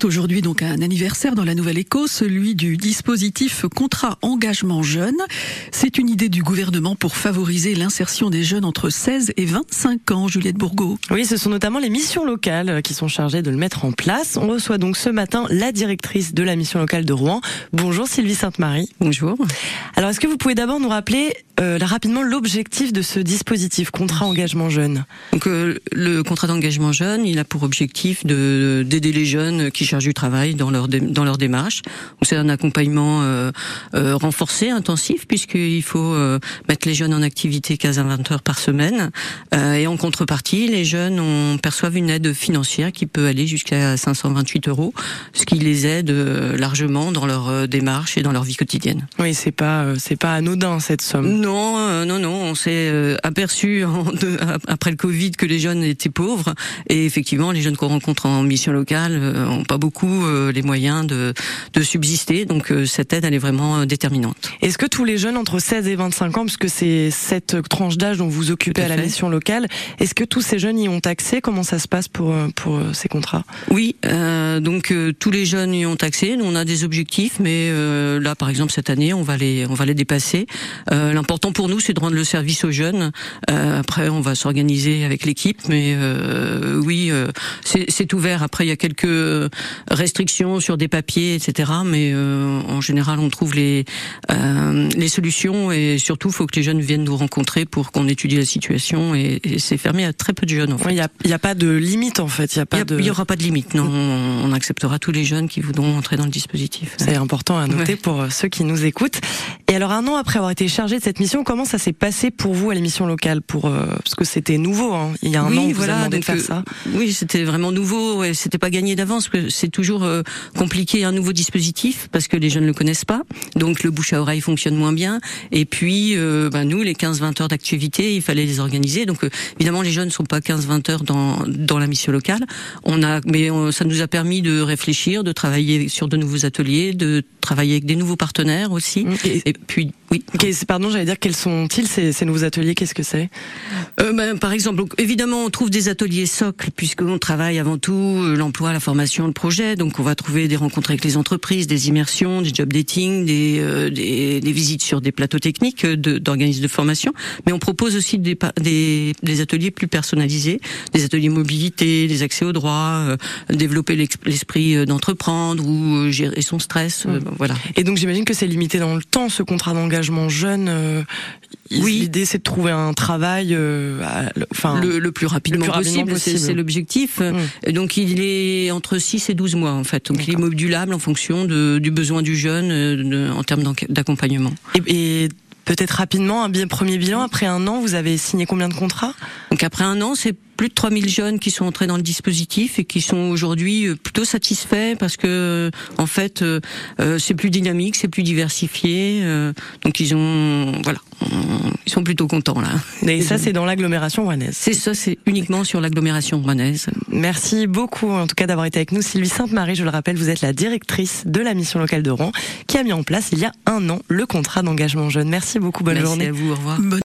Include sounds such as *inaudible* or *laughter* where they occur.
fête aujourd'hui donc un anniversaire dans la Nouvelle-Éco, celui du dispositif contrat engagement jeune. C'est une idée du gouvernement pour favoriser l'insertion des jeunes entre 16 et 25 ans, Juliette Bourgault. Oui, ce sont notamment les missions locales qui sont chargées de le mettre en place. On reçoit donc ce matin la directrice de la mission locale de Rouen. Bonjour Sylvie Sainte-Marie. Bonjour. Alors, est-ce que vous pouvez d'abord nous rappeler euh, rapidement l'objectif de ce dispositif contrat engagement jeune Donc euh, le contrat d'engagement jeune, il a pour objectif de d'aider les jeunes qui cherchent du travail dans leur dans leur démarche. c'est un accompagnement euh, euh, renforcé, intensif, puisqu'il faut euh, mettre les jeunes en activité 15 à 20 heures par semaine. et en contrepartie, les jeunes on perçoivent une aide financière qui peut aller jusqu'à 528 euros, ce qui les aide largement dans leur démarche et dans leur vie quotidienne. Oui, c'est pas c'est pas anodin cette somme. Non, non, non. On s'est aperçu en après le Covid que les jeunes étaient pauvres et effectivement les jeunes qu'on rencontre en mission locale euh, ont pas beaucoup euh, les moyens de, de subsister. Donc euh, cette aide, elle est vraiment déterminante. Est-ce que tous les jeunes entre 16 et 25 ans, puisque c'est cette tranche d'âge dont vous occupez à, la mission locale, est-ce que tous ces jeunes y ont accès? Comment ça se passe pour pour ces contrats? Oui, euh, donc tous les jeunes y ont accès. Nous, on a des objectifs, mais là, par exemple, cette année, on va les on va les dépasser. L'important pour nous, c'est de rendre le service aux jeunes. après, on va s'organiser avec l'équipe, mais oui, c'est ouvert. Après, il y a quelques restrictions sur des papiers, etc. Mais euh, en général, on trouve les euh, les solutions et surtout, il faut que les jeunes viennent nous rencontrer pour qu'on étudie la situation. Et, c'est fermé à très peu de jeunes. Il n'y a, pas de limite en fait. Il y a pas Il y aura pas de limite. Non, on, acceptera tous les jeunes qui voudront entrer dans le dispositif. C'est important à noter pour ceux qui nous écoutent. Et alors, un an après avoir été chargé de cette mission, comment ça s'est passé pour vous à l'émission locale Pour euh, parce que c'était nouveau. Hein. Il y a un an, vous voilà, demandé de faire ça. Oui, c'était vraiment nouveau. Ouais, c'était pas gagné d'avance parce que c'est toujours euh, compliqué un nouveau dispositif parce que les jeunes ne le connaissent pas. Donc le bouche à oreille fonctionne moins bien. Et puis euh, ben, nous, les 15-20 heures d'activité, il fallait les organiser. Donc euh, évidemment, les jeunes ne sont pas 15-20 heures dans dans la mission locale. On a, mais ça nous a permis de réfléchir, de travailler sur de nouveaux ateliers, de travailler avec des nouveaux partenaires aussi. Mmh. Et, puis oui. Pardon, j'allais dire quels sont-ils ces, ces nouveaux ateliers Qu'est-ce que c'est? Euh, ben, Par exemple, évidemment, on trouve des ateliers socles puisqu'on travaille avant tout l'emploi, la formation, le projet. Donc on va trouver des rencontres avec les entreprises, des immersions, des job dating, des, euh, des, des, visites sur des plateaux techniques d'organismes de, formation. Mais on propose aussi des, des, des ateliers plus personnalisés, des ateliers mobilité, des accès aux droits, euh, développer l'esprit euh, d'entreprendre ou gérer son stress. Mmh. voilà. Et donc j'imagine que c'est limité dans le temps ce contrat d'engagement? Jeune. oui. L'idée c'est de trouver un travail, enfin le, plus rapidement, possible. C'est l'objectif. Mmh. Et donc il est entre 6 et 12 mois en fait. Donc il est modulable en fonction de, du besoin du jeune euh, en termes d'accompagnement. Et, et peut-être rapidement, un premier bilan, après un an, vous avez signé combien de contrats? Donc après un an, c'est plus de 3000 jeunes qui sont entrés dans le dispositif et qui sont aujourd'hui euh, plutôt satisfaits parce que en fait euh, c'est plus dynamique, c'est plus diversifié. donc ils ont voilà, ils sont plutôt contents là. *laughs* Et ça c'est dans l'agglomération rouennaise. C'est ça, c'est uniquement sur l'agglomération rouennaise. Merci beaucoup en tout cas d'avoir été avec nous Sylvie Sainte-Marie, je le rappelle, vous êtes la directrice de la mission locale de Rouen qui a mis en place il y a un an le contrat d'engagement jeune. Merci beaucoup, bonne Merci journée. à vous, au revoir.